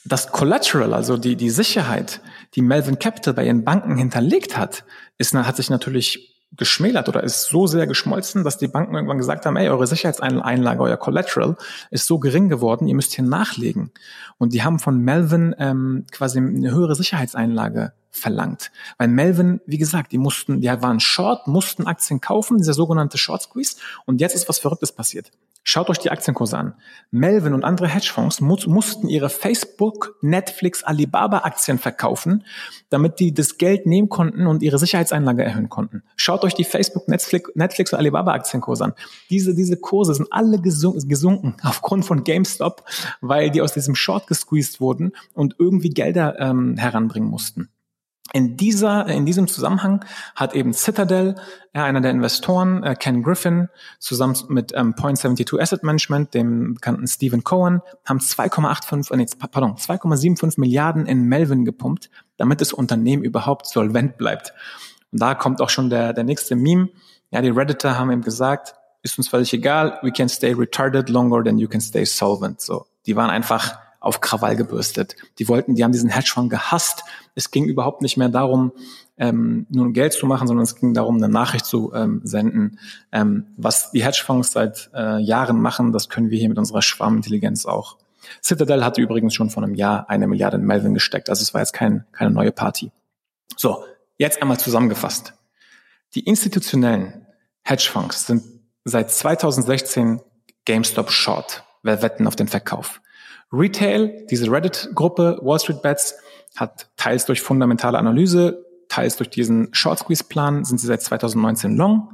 das Collateral, also die, die Sicherheit, die Melvin Capital bei ihren Banken hinterlegt hat, ist, hat sich natürlich geschmälert oder ist so sehr geschmolzen, dass die Banken irgendwann gesagt haben, ey, eure Sicherheitseinlage, euer Collateral ist so gering geworden, ihr müsst hier nachlegen. Und die haben von Melvin ähm, quasi eine höhere Sicherheitseinlage verlangt. Weil Melvin, wie gesagt, die mussten, die waren short, mussten Aktien kaufen, dieser sogenannte Short Squeeze. Und jetzt ist was Verrücktes passiert. Schaut euch die Aktienkurse an. Melvin und andere Hedgefonds mu mussten ihre Facebook, Netflix, Alibaba Aktien verkaufen, damit die das Geld nehmen konnten und ihre Sicherheitseinlage erhöhen konnten. Schaut euch die Facebook, Netflix, Netflix und Alibaba Aktienkurse an. Diese, diese Kurse sind alle gesunken, gesunken aufgrund von GameStop, weil die aus diesem Short gesqueezed wurden und irgendwie Gelder ähm, heranbringen mussten. In dieser, in diesem Zusammenhang hat eben Citadel, äh, einer der Investoren, äh, Ken Griffin, zusammen mit ähm, Point72 Asset Management, dem bekannten Stephen Cohen, haben 2,85, äh, nee, pardon, 2,75 Milliarden in Melvin gepumpt, damit das Unternehmen überhaupt solvent bleibt. Und da kommt auch schon der, der nächste Meme. Ja, die Redditor haben eben gesagt, ist uns völlig egal, we can stay retarded longer than you can stay solvent. So, die waren einfach auf Krawall gebürstet. Die wollten, die haben diesen Hedgefonds gehasst. Es ging überhaupt nicht mehr darum, ähm, nur Geld zu machen, sondern es ging darum, eine Nachricht zu ähm, senden. Ähm, was die Hedgefonds seit äh, Jahren machen, das können wir hier mit unserer Schwarmintelligenz auch. Citadel hatte übrigens schon vor einem Jahr eine Milliarde in Melvin gesteckt. Also es war jetzt kein, keine neue Party. So, jetzt einmal zusammengefasst. Die institutionellen Hedgefonds sind seit 2016 GameStop Short. Wer wetten auf den Verkauf? Retail, diese Reddit-Gruppe Wall Street Bets, hat teils durch fundamentale Analyse, teils durch diesen Short Squeeze Plan sind sie seit 2019 long.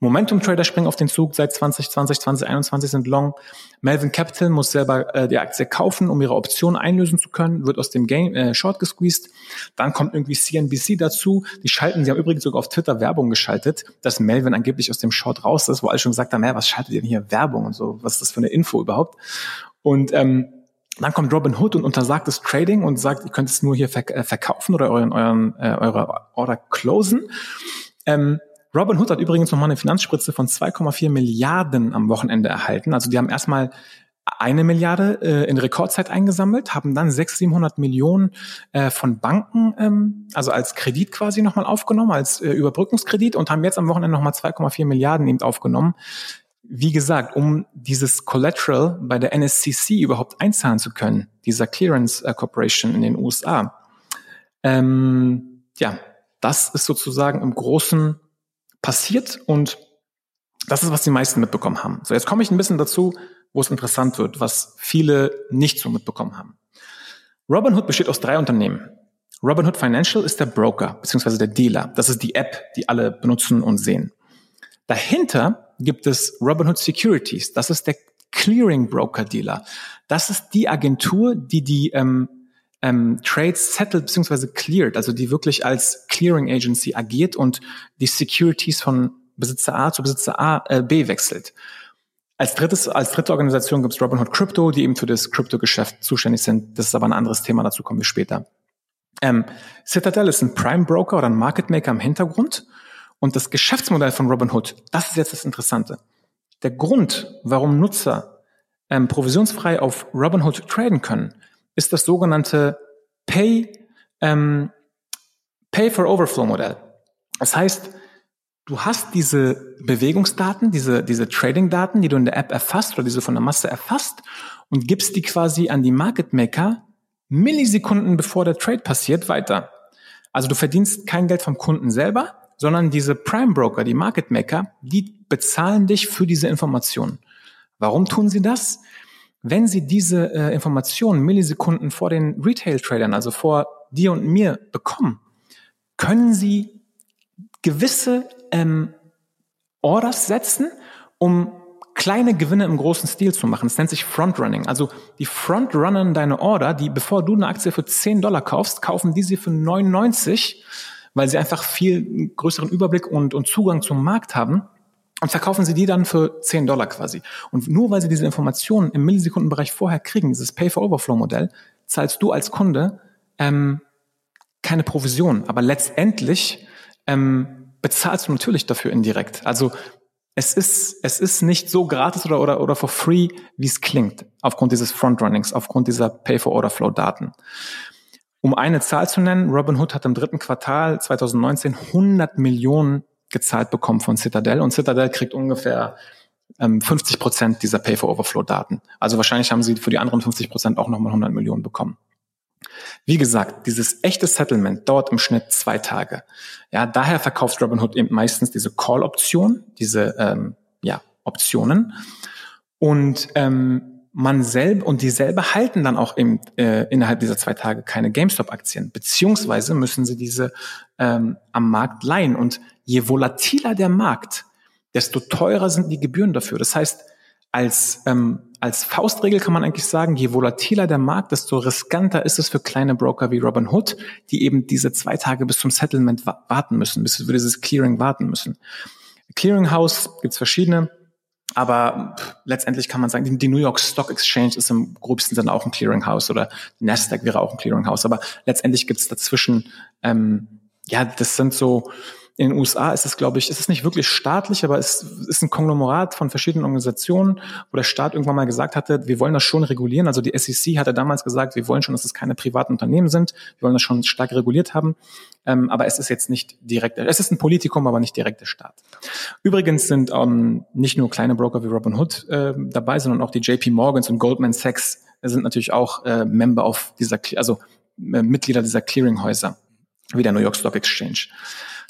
Momentum Trader springen auf den Zug seit 2020, 2021 sind long. Melvin Capital muss selber äh, die Aktie kaufen, um ihre Option einlösen zu können, wird aus dem Game äh, Short gesqueezed. Dann kommt irgendwie CNBC dazu. Die schalten, sie haben übrigens sogar auf Twitter Werbung geschaltet, dass Melvin angeblich aus dem Short raus ist, wo alle schon gesagt haben, ja, was schaltet ihr denn hier Werbung und so, was ist das für eine Info überhaupt? Und ähm, dann kommt Robin Hood und untersagt das Trading und sagt, ihr könnt es nur hier verk äh, verkaufen oder euren, euren, äh, eure Order closen. Ähm, Robin Hood hat übrigens nochmal eine Finanzspritze von 2,4 Milliarden am Wochenende erhalten. Also die haben erstmal eine Milliarde äh, in Rekordzeit eingesammelt, haben dann 600, 700 Millionen äh, von Banken, ähm, also als Kredit quasi nochmal aufgenommen, als äh, Überbrückungskredit und haben jetzt am Wochenende nochmal 2,4 Milliarden eben aufgenommen wie gesagt, um dieses Collateral bei der NSCC überhaupt einzahlen zu können, dieser Clearance äh, Corporation in den USA. Ähm, ja, das ist sozusagen im Großen passiert und das ist, was die meisten mitbekommen haben. So, jetzt komme ich ein bisschen dazu, wo es interessant wird, was viele nicht so mitbekommen haben. Robinhood besteht aus drei Unternehmen. Robinhood Financial ist der Broker beziehungsweise der Dealer. Das ist die App, die alle benutzen und sehen. Dahinter gibt es Robinhood Securities. Das ist der Clearing Broker Dealer. Das ist die Agentur, die die ähm, ähm, Trades settled bzw. cleared, also die wirklich als Clearing Agency agiert und die Securities von Besitzer A zu Besitzer A, äh, B wechselt. Als drittes, als dritte Organisation gibt es Robinhood Crypto, die eben für das Crypto-Geschäft zuständig sind. Das ist aber ein anderes Thema, dazu kommen wir später. Ähm, Citadel ist ein Prime Broker oder ein Market Maker im Hintergrund und das Geschäftsmodell von Robinhood, das ist jetzt das Interessante. Der Grund, warum Nutzer ähm, provisionsfrei auf Robinhood traden können, ist das sogenannte Pay, ähm, Pay for Overflow Modell. Das heißt, du hast diese Bewegungsdaten, diese, diese Trading-Daten, die du in der App erfasst oder diese von der Masse erfasst und gibst die quasi an die Market Maker Millisekunden bevor der Trade passiert weiter. Also du verdienst kein Geld vom Kunden selber, sondern diese Prime Broker, die Market Maker, die bezahlen dich für diese Informationen. Warum tun sie das? Wenn sie diese äh, Informationen Millisekunden vor den Retail-Tradern, also vor dir und mir bekommen, können sie gewisse ähm, Orders setzen, um kleine Gewinne im großen Stil zu machen. Das nennt sich Frontrunning. Also die Frontrunnen deine Order, die bevor du eine Aktie für 10 Dollar kaufst, kaufen die sie für 99 weil sie einfach viel größeren Überblick und, und Zugang zum Markt haben und verkaufen sie die dann für 10 Dollar quasi. Und nur weil sie diese Informationen im Millisekundenbereich vorher kriegen, dieses Pay-for-Overflow-Modell, zahlst du als Kunde ähm, keine Provision. Aber letztendlich ähm, bezahlst du natürlich dafür indirekt. Also es ist, es ist nicht so gratis oder, oder, oder for free, wie es klingt, aufgrund dieses Frontrunnings, aufgrund dieser Pay-for-Order-Flow-Daten. Um eine Zahl zu nennen, Robinhood hat im dritten Quartal 2019 100 Millionen gezahlt bekommen von Citadel und Citadel kriegt ungefähr ähm, 50 Prozent dieser Pay-for-Overflow-Daten. Also wahrscheinlich haben sie für die anderen 50 Prozent auch nochmal 100 Millionen bekommen. Wie gesagt, dieses echte Settlement dauert im Schnitt zwei Tage. Ja, daher verkauft Robinhood eben meistens diese Call-Option, diese ähm, ja, Optionen. Und ähm, man selber und die selber halten dann auch im, äh, innerhalb dieser zwei Tage keine GameStop-Aktien, beziehungsweise müssen sie diese ähm, am Markt leihen. Und je volatiler der Markt, desto teurer sind die Gebühren dafür. Das heißt, als, ähm, als Faustregel kann man eigentlich sagen, je volatiler der Markt, desto riskanter ist es für kleine Broker wie Robinhood, die eben diese zwei Tage bis zum Settlement warten müssen, bis für dieses Clearing warten müssen. Clearinghouse gibt's verschiedene. Aber pff, letztendlich kann man sagen, die, die, New York Stock Exchange ist im gröbsten Sinne auch ein Clearinghouse oder Nasdaq wäre auch ein Clearinghouse. Aber letztendlich gibt es dazwischen, ähm, ja, das sind so in den USA ist es, glaube ich, es ist nicht wirklich staatlich, aber es ist ein Konglomerat von verschiedenen Organisationen, wo der Staat irgendwann mal gesagt hatte, wir wollen das schon regulieren. Also die SEC hatte damals gesagt, wir wollen schon, dass es keine privaten Unternehmen sind. Wir wollen das schon stark reguliert haben. Ähm, aber es ist jetzt nicht direkt, es ist ein Politikum, aber nicht direkt der Staat. Übrigens sind ähm, nicht nur kleine Broker wie Robinhood äh, dabei, sondern auch die JP Morgans und Goldman Sachs sind natürlich auch äh, Member auf dieser, also äh, Mitglieder dieser Clearinghäuser, wie der New York Stock Exchange.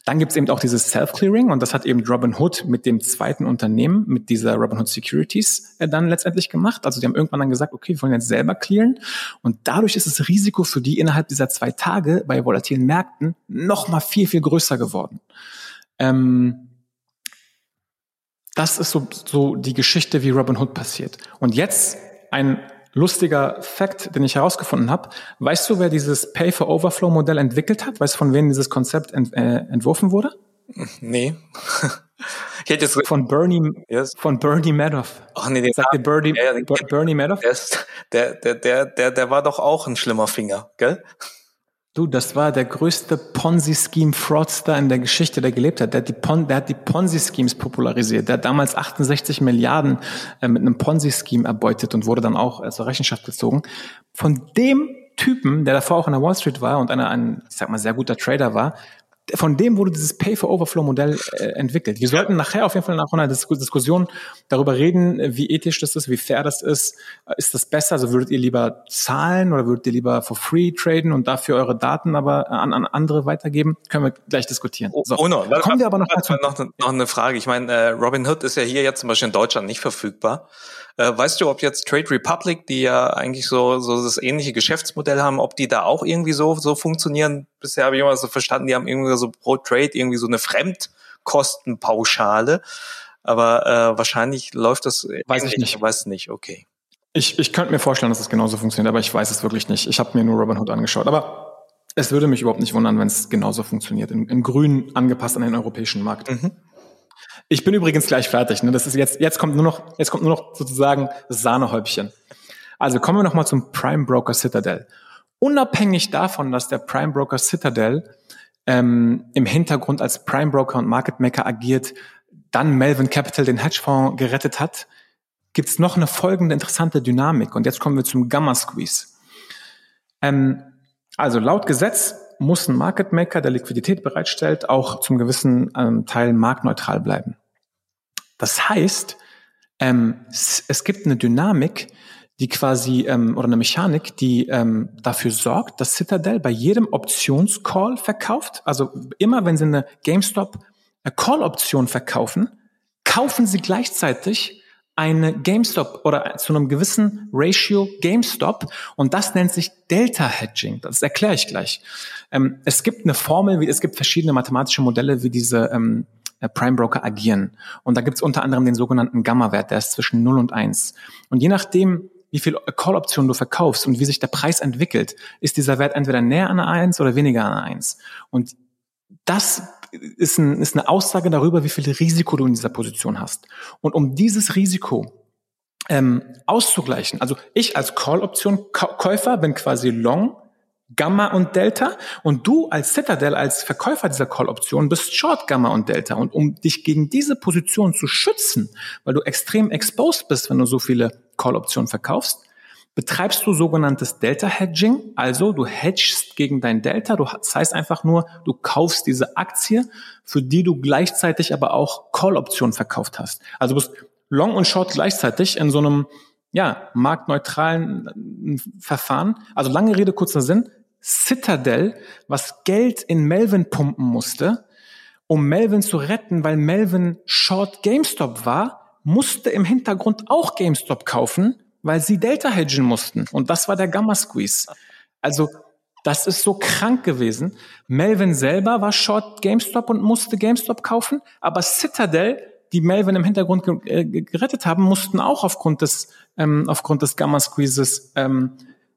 Dann gibt es eben auch dieses Self-Clearing und das hat eben Robinhood mit dem zweiten Unternehmen, mit dieser Robinhood Securities äh, dann letztendlich gemacht. Also die haben irgendwann dann gesagt, okay, wir wollen jetzt selber clearen und dadurch ist das Risiko für die innerhalb dieser zwei Tage bei volatilen Märkten noch mal viel, viel größer geworden. Ähm, das ist so, so die Geschichte, wie Robinhood passiert. Und jetzt ein lustiger Fact, den ich herausgefunden habe. Weißt du, wer dieses Pay-for-Overflow-Modell entwickelt hat? Weißt du, von wem dieses Konzept ent, äh, entworfen wurde? Nee. ich hätte jetzt von Bernie, yes. von Bernie Madoff. Ach nee, den Sagt dir Bernie, ja, ja, Bernie Madoff? Der, der, der, der, der war doch auch ein schlimmer Finger, gell? Du, das war der größte Ponzi-Scheme-Fraudster in der Geschichte, der gelebt hat. Der hat die, Pon die Ponzi-Schemes popularisiert. Der hat damals 68 Milliarden äh, mit einem Ponzi-Scheme erbeutet und wurde dann auch äh, zur Rechenschaft gezogen. Von dem Typen, der davor auch an der Wall Street war und einer, ein, ich sag mal, sehr guter Trader war, von dem wurde dieses Pay-for-Overflow-Modell äh, entwickelt. Wir sollten nachher auf jeden Fall nach einer Diskussion darüber reden, wie ethisch das ist, wie fair das ist. Ist das besser? Also würdet ihr lieber zahlen oder würdet ihr lieber for free traden und dafür eure Daten aber an, an andere weitergeben? Können wir gleich diskutieren. So, oh, no. Kommen wir aber noch, mal noch, noch eine Frage. Ich meine, äh, Robinhood ist ja hier jetzt zum Beispiel in Deutschland nicht verfügbar. Äh, weißt du, ob jetzt Trade Republic, die ja eigentlich so, so das ähnliche Geschäftsmodell haben, ob die da auch irgendwie so, so funktionieren? Bisher habe ich immer so verstanden, die haben irgendwie so pro Trade irgendwie so eine Fremdkostenpauschale. Aber äh, wahrscheinlich läuft das. Weiß ich nicht. Weiß nicht, okay. Ich, ich könnte mir vorstellen, dass es genauso funktioniert, aber ich weiß es wirklich nicht. Ich habe mir nur Robinhood angeschaut. Aber es würde mich überhaupt nicht wundern, wenn es genauso funktioniert. In, in grün angepasst an den europäischen Markt. Mhm. Ich bin übrigens gleich fertig. Ne? Das ist jetzt, jetzt kommt nur noch, jetzt kommt nur noch sozusagen das Sahnehäubchen. Also kommen wir nochmal zum Prime Broker Citadel. Unabhängig davon, dass der Prime Broker Citadel ähm, im Hintergrund als Prime Broker und Market Maker agiert, dann Melvin Capital den Hedgefonds gerettet hat, gibt es noch eine folgende interessante Dynamik. Und jetzt kommen wir zum Gamma Squeeze. Ähm, also laut Gesetz muss ein Market Maker, der Liquidität bereitstellt, auch zum gewissen ähm, Teil marktneutral bleiben. Das heißt, ähm, es, es, gibt eine Dynamik, die quasi ähm, oder eine Mechanik, die ähm, dafür sorgt, dass Citadel bei jedem Optionscall verkauft. Also immer, wenn sie eine GameStop Call-Option verkaufen, kaufen sie gleichzeitig eine GameStop oder zu einem gewissen Ratio GameStop und das nennt sich Delta Hedging. Das erkläre ich gleich. Ähm, es gibt eine Formel, wie, es gibt verschiedene mathematische Modelle, wie diese ähm, äh, Prime Broker agieren. Und da gibt es unter anderem den sogenannten Gamma-Wert, der ist zwischen 0 und 1. Und je nachdem, wie viel Call-Optionen du verkaufst und wie sich der Preis entwickelt, ist dieser Wert entweder näher an 1 oder weniger an 1. Und das ist, ein, ist eine Aussage darüber, wie viel Risiko du in dieser Position hast. Und um dieses Risiko ähm, auszugleichen, also ich als Call-Option-Käufer bin quasi Long, Gamma und Delta und du als Citadel, als Verkäufer dieser Call-Option bist Short, Gamma und Delta. Und um dich gegen diese Position zu schützen, weil du extrem exposed bist, wenn du so viele Call-Optionen verkaufst, betreibst du sogenanntes Delta Hedging, also du hedgst gegen dein Delta, du, das heißt einfach nur, du kaufst diese Aktie, für die du gleichzeitig aber auch Call-Optionen verkauft hast. Also du bist Long und Short gleichzeitig in so einem ja, marktneutralen äh, Verfahren. Also lange Rede, kurzer Sinn. Citadel, was Geld in Melvin pumpen musste, um Melvin zu retten, weil Melvin Short GameStop war, musste im Hintergrund auch GameStop kaufen, weil sie Delta hedgen mussten. Und das war der Gamma Squeeze. Also, das ist so krank gewesen. Melvin selber war Short GameStop und musste GameStop kaufen, aber Citadel, die Melvin im Hintergrund äh, gerettet haben, mussten auch aufgrund des, ähm, aufgrund des Gamma Squeezes ähm,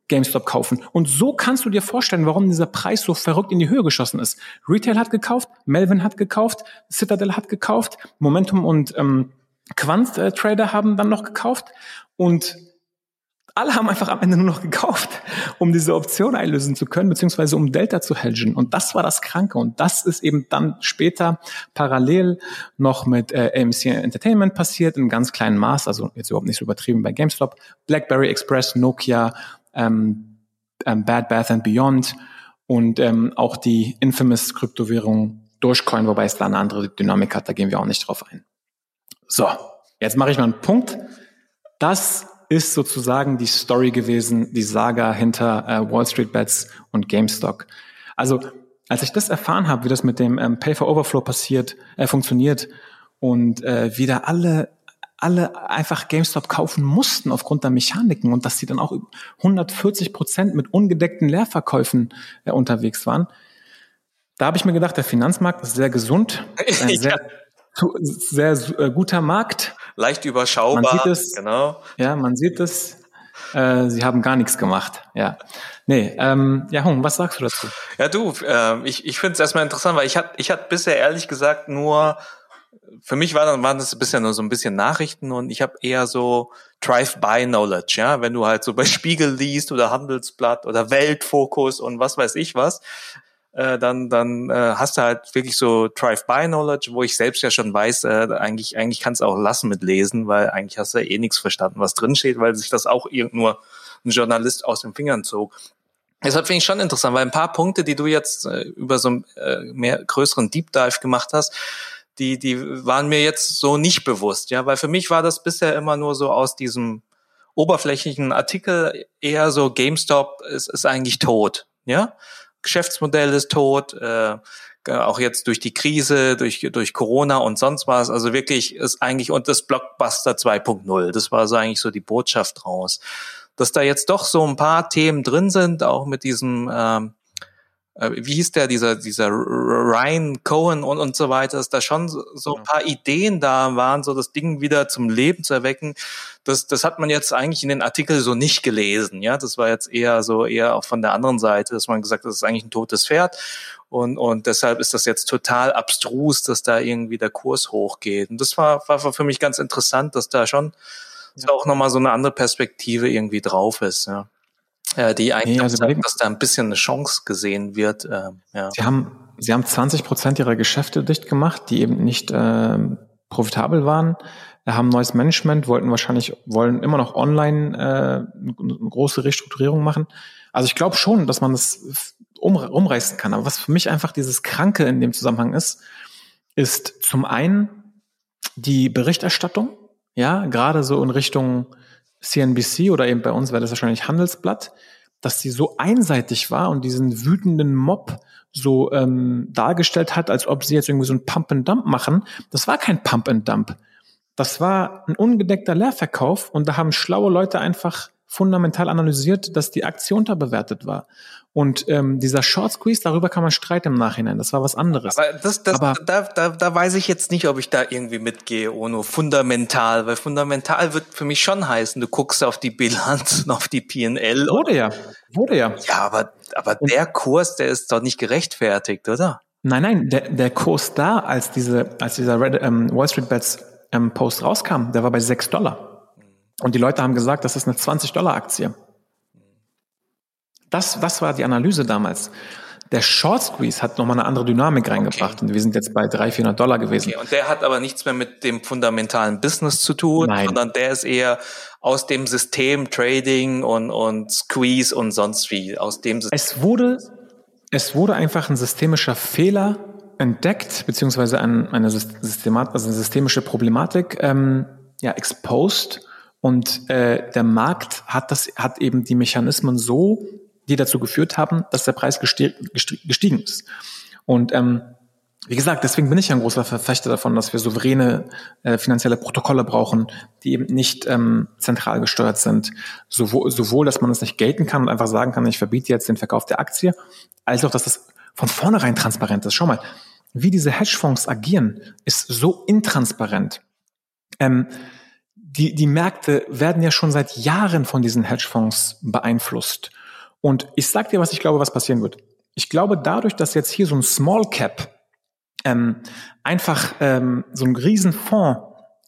GameStop kaufen. Und so kannst du dir vorstellen, warum dieser Preis so verrückt in die Höhe geschossen ist. Retail hat gekauft, Melvin hat gekauft, Citadel hat gekauft, Momentum und ähm, Quant äh, haben dann noch gekauft und alle haben einfach am Ende nur noch gekauft, um diese Option einlösen zu können, beziehungsweise um Delta zu hedgen. Und das war das Kranke. Und das ist eben dann später parallel noch mit äh, AMC Entertainment passiert, in ganz kleinen Maß, also jetzt überhaupt nicht so übertrieben bei GameStop, BlackBerry Express, Nokia, ähm, ähm, Bad Bath and Beyond und ähm, auch die infamous Kryptowährung Dogecoin, wobei es da eine andere Dynamik hat, da gehen wir auch nicht drauf ein. So, jetzt mache ich mal einen Punkt. Das ist sozusagen die Story gewesen, die Saga hinter äh, Wall Street Bets und GameStop. Also als ich das erfahren habe, wie das mit dem ähm, Pay for Overflow passiert, äh, funktioniert und äh, wie da alle alle einfach GameStop kaufen mussten aufgrund der Mechaniken und dass sie dann auch 140 Prozent mit ungedeckten Leerverkäufen äh, unterwegs waren. Da habe ich mir gedacht, der Finanzmarkt ist sehr gesund, ein sehr, sehr, sehr äh, guter Markt leicht überschaubar. Man sieht es, genau. Ja, man sieht es. Äh, sie haben gar nichts gemacht. Ja. Nee, ähm, ja, Hung, was sagst du dazu? Ja, du, äh, ich, ich finde es erstmal interessant, weil ich hatte ich hatte bisher ehrlich gesagt nur, für mich war dann, waren das bisher nur so ein bisschen Nachrichten und ich habe eher so Drive-by-Knowledge, ja, wenn du halt so bei Spiegel liest oder Handelsblatt oder Weltfokus und was weiß ich was, äh, dann, dann äh, hast du halt wirklich so Drive-by-Knowledge, wo ich selbst ja schon weiß, äh, eigentlich, eigentlich kannst du auch lassen mit lesen, weil eigentlich hast du ja eh nichts verstanden, was drin steht, weil sich das auch irgend nur ein Journalist aus den Fingern zog. Deshalb finde ich schon interessant, weil ein paar Punkte, die du jetzt äh, über so einen äh, mehr größeren Deep Dive gemacht hast, die, die waren mir jetzt so nicht bewusst, ja, weil für mich war das bisher immer nur so aus diesem oberflächlichen Artikel eher so GameStop ist, ist eigentlich tot, ja. Geschäftsmodell ist tot, äh, auch jetzt durch die Krise, durch, durch Corona und sonst was. Also wirklich ist eigentlich, und das Blockbuster 2.0, das war so eigentlich so die Botschaft draus. Dass da jetzt doch so ein paar Themen drin sind, auch mit diesem, ähm, äh, wie hieß der, dieser, dieser Ryan Cohen und, und so weiter, dass da schon so, so ein paar Ideen da waren, so das Ding wieder zum Leben zu erwecken. Das, das hat man jetzt eigentlich in den Artikel so nicht gelesen, ja. Das war jetzt eher so, eher auch von der anderen Seite, dass man gesagt hat, das ist eigentlich ein totes Pferd. Und, und deshalb ist das jetzt total abstrus, dass da irgendwie der Kurs hochgeht. Und das war, war für mich ganz interessant, dass da schon ja. auch nochmal so eine andere Perspektive irgendwie drauf ist, ja äh, die eigentlich nee, also sagen, dass da ein bisschen eine Chance gesehen wird. Äh, ja. Sie haben Sie haben 20 Prozent ihrer Geschäfte dicht gemacht, die eben nicht äh, profitabel waren, haben neues Management, wollten wahrscheinlich, wollen immer noch online äh, eine große Restrukturierung machen. Also ich glaube schon, dass man das um, umreißen kann. Aber was für mich einfach dieses Kranke in dem Zusammenhang ist, ist zum einen die Berichterstattung, ja, gerade so in Richtung CNBC oder eben bei uns wäre das wahrscheinlich Handelsblatt, dass sie so einseitig war und diesen wütenden Mob so ähm, dargestellt hat, als ob sie jetzt irgendwie so ein Pump and Dump machen. Das war kein Pump and Dump. Das war ein ungedeckter Leerverkauf und da haben schlaue Leute einfach fundamental analysiert, dass die Aktie unterbewertet war. Und ähm, dieser Short Squeeze, darüber kann man streiten im Nachhinein. Das war was anderes. Aber, das, das, Aber da, da, da weiß ich jetzt nicht, ob ich da irgendwie mitgehe, ohne fundamental, weil fundamental wird für mich schon heißen, du guckst auf die Bilanz und auf die P&L. Wurde ja, wurde ja. Ja, aber, aber der Kurs, der ist doch nicht gerechtfertigt, oder? Nein, nein, der, der Kurs da, als diese, als dieser Red, ähm, Wall Street Bets ähm, Post rauskam, der war bei 6 Dollar. Und die Leute haben gesagt, das ist eine 20-Dollar-Aktie. Das, das war die Analyse damals. Der Short Squeeze hat nochmal eine andere Dynamik reingebracht okay. und wir sind jetzt bei 300, 400 Dollar gewesen. Okay. Und der hat aber nichts mehr mit dem fundamentalen Business zu tun, Nein. sondern der ist eher aus dem System Trading und, und Squeeze und sonst wie, aus dem System. Es wurde, es wurde einfach ein systemischer Fehler entdeckt, beziehungsweise ein, eine, Systemat also eine systemische Problematik ähm, ja, exposed und äh, der Markt hat das, hat eben die Mechanismen so, die dazu geführt haben, dass der Preis gestiegen ist. Und ähm, wie gesagt, deswegen bin ich ein großer Verfechter davon, dass wir souveräne äh, finanzielle Protokolle brauchen, die eben nicht ähm, zentral gesteuert sind. Sowohl, sowohl, dass man es nicht gelten kann und einfach sagen kann, ich verbiete jetzt den Verkauf der Aktie, als auch, dass das von vornherein transparent ist. Schau mal, wie diese Hedgefonds agieren, ist so intransparent. Ähm, die, die Märkte werden ja schon seit Jahren von diesen Hedgefonds beeinflusst. Und ich sag dir, was ich glaube, was passieren wird. Ich glaube, dadurch, dass jetzt hier so ein Small Cap ähm, einfach ähm, so ein Riesenfonds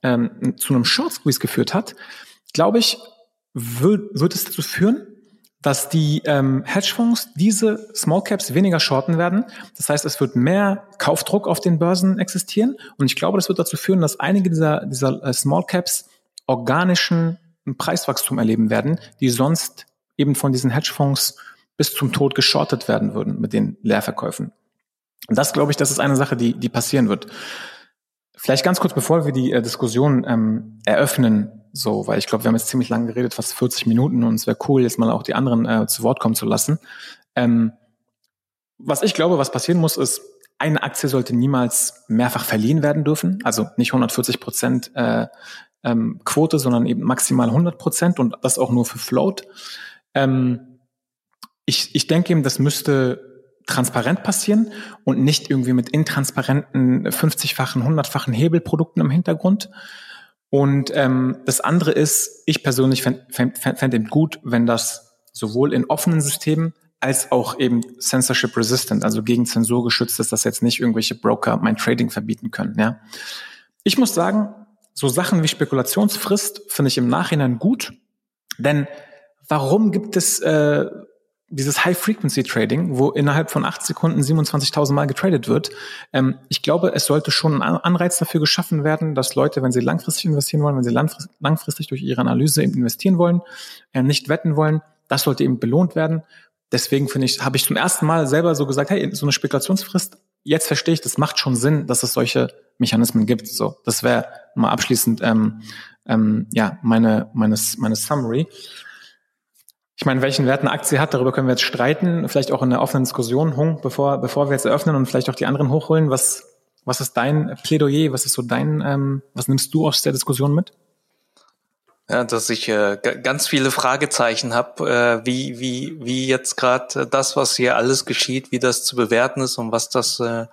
ähm, zu einem Short Squeeze geführt hat, glaube ich, wird, wird es dazu führen, dass die ähm, Hedgefonds diese Small Caps weniger shorten werden. Das heißt, es wird mehr Kaufdruck auf den Börsen existieren. Und ich glaube, das wird dazu führen, dass einige dieser, dieser äh, Small Caps organischen Preiswachstum erleben werden, die sonst eben von diesen Hedgefonds bis zum Tod geschortet werden würden mit den Leerverkäufen. Und das glaube ich, das ist eine Sache, die, die passieren wird. Vielleicht ganz kurz, bevor wir die äh, Diskussion ähm, eröffnen, so, weil ich glaube, wir haben jetzt ziemlich lange geredet, fast 40 Minuten, und es wäre cool, jetzt mal auch die anderen äh, zu Wort kommen zu lassen. Ähm, was ich glaube, was passieren muss, ist, eine Aktie sollte niemals mehrfach verliehen werden dürfen, also nicht 140 Prozent äh, ähm, Quote, sondern eben maximal 100 Prozent und das auch nur für Float. Ähm, ich, ich denke eben, das müsste transparent passieren und nicht irgendwie mit intransparenten 50-fachen, 100-fachen Hebelprodukten im Hintergrund. Und ähm, das andere ist, ich persönlich fände fänd, eben gut, wenn das sowohl in offenen Systemen als auch eben censorship resistant, also gegen Zensur geschützt ist, dass jetzt nicht irgendwelche Broker mein Trading verbieten können. Ja. Ich muss sagen, so Sachen wie Spekulationsfrist finde ich im Nachhinein gut, denn warum gibt es äh, dieses High-Frequency-Trading, wo innerhalb von acht Sekunden 27.000 Mal getradet wird. Ähm, ich glaube, es sollte schon ein Anreiz dafür geschaffen werden, dass Leute, wenn sie langfristig investieren wollen, wenn sie langfristig durch ihre Analyse investieren wollen, äh, nicht wetten wollen, das sollte eben belohnt werden. Deswegen finde ich, habe ich zum ersten Mal selber so gesagt, hey, so eine Spekulationsfrist, jetzt verstehe ich, das macht schon Sinn, dass es solche Mechanismen gibt. So, das wäre mal abschließend ähm, ähm, ja meine meine meine Summary. Ich meine, welchen Wert eine Aktie hat, darüber können wir jetzt streiten, vielleicht auch in der offenen Diskussion, Hung, bevor, bevor wir jetzt eröffnen und vielleicht auch die anderen hochholen. Was, was ist dein Plädoyer? Was ist so dein, ähm, was nimmst du aus der Diskussion mit? Ja, dass ich äh, ganz viele Fragezeichen habe, äh, wie, wie, wie jetzt gerade das, was hier alles geschieht, wie das zu bewerten ist und was das, äh,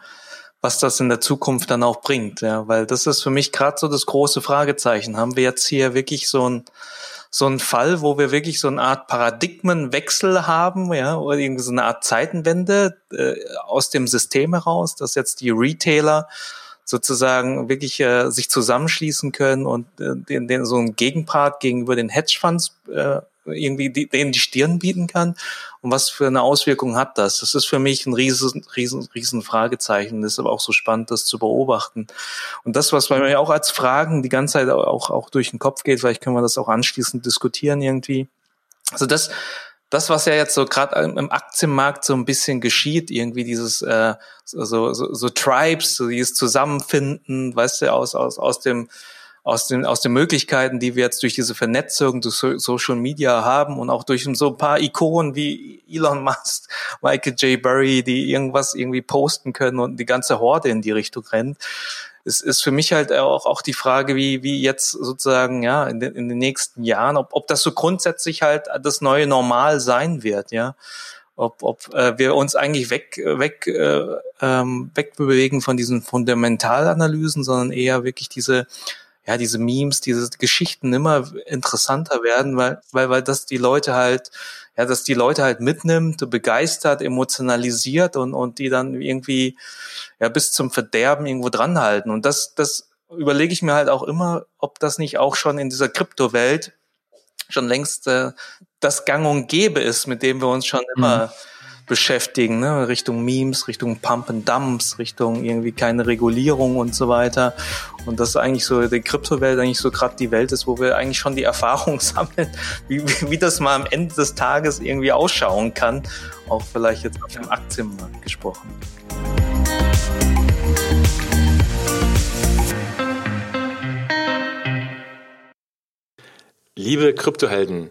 was das in der Zukunft dann auch bringt. Ja, weil das ist für mich gerade so das große Fragezeichen. Haben wir jetzt hier wirklich so ein so ein Fall, wo wir wirklich so eine Art Paradigmenwechsel haben, ja, oder irgendwie so eine Art Zeitenwende äh, aus dem System heraus, dass jetzt die Retailer sozusagen wirklich äh, sich zusammenschließen können und äh, den, den, so einen Gegenpart gegenüber den Hedgefonds äh, irgendwie die, denen die Stirn bieten kann und was für eine Auswirkung hat das? Das ist für mich ein riesen, riesen, riesen Fragezeichen. Das ist aber auch so spannend, das zu beobachten. Und das, was mir auch als Fragen die ganze Zeit auch, auch durch den Kopf geht, vielleicht können wir das auch anschließend diskutieren irgendwie. Also das, das, was ja jetzt so gerade im Aktienmarkt so ein bisschen geschieht, irgendwie dieses äh, so, so, so Tribes, so dieses Zusammenfinden, weißt du, aus, aus, aus dem aus den, aus den Möglichkeiten, die wir jetzt durch diese Vernetzung durch Social Media haben und auch durch so ein paar Ikonen wie Elon Musk, Michael J. Burry, die irgendwas irgendwie posten können und die ganze Horde in die Richtung rennt. Es ist für mich halt auch, auch die Frage, wie, wie jetzt sozusagen, ja, in den, in den nächsten Jahren, ob, ob das so grundsätzlich halt das neue Normal sein wird, ja ob, ob äh, wir uns eigentlich weg, weg, äh, ähm, wegbewegen von diesen Fundamentalanalysen, sondern eher wirklich diese ja, diese Memes, diese Geschichten immer interessanter werden, weil, weil, weil das die Leute halt, ja, dass die Leute halt mitnimmt, begeistert, emotionalisiert und, und die dann irgendwie, ja, bis zum Verderben irgendwo dranhalten. Und das, das überlege ich mir halt auch immer, ob das nicht auch schon in dieser Kryptowelt schon längst äh, das Gang und Gäbe ist, mit dem wir uns schon immer mhm beschäftigen, ne? Richtung Memes, Richtung Pump and Dumps, Richtung irgendwie keine Regulierung und so weiter. Und das ist eigentlich so die Kryptowelt eigentlich so gerade die Welt ist, wo wir eigentlich schon die Erfahrung sammeln, wie, wie das mal am Ende des Tages irgendwie ausschauen kann. Auch vielleicht jetzt auf dem Aktienmarkt gesprochen. Liebe Kryptohelden,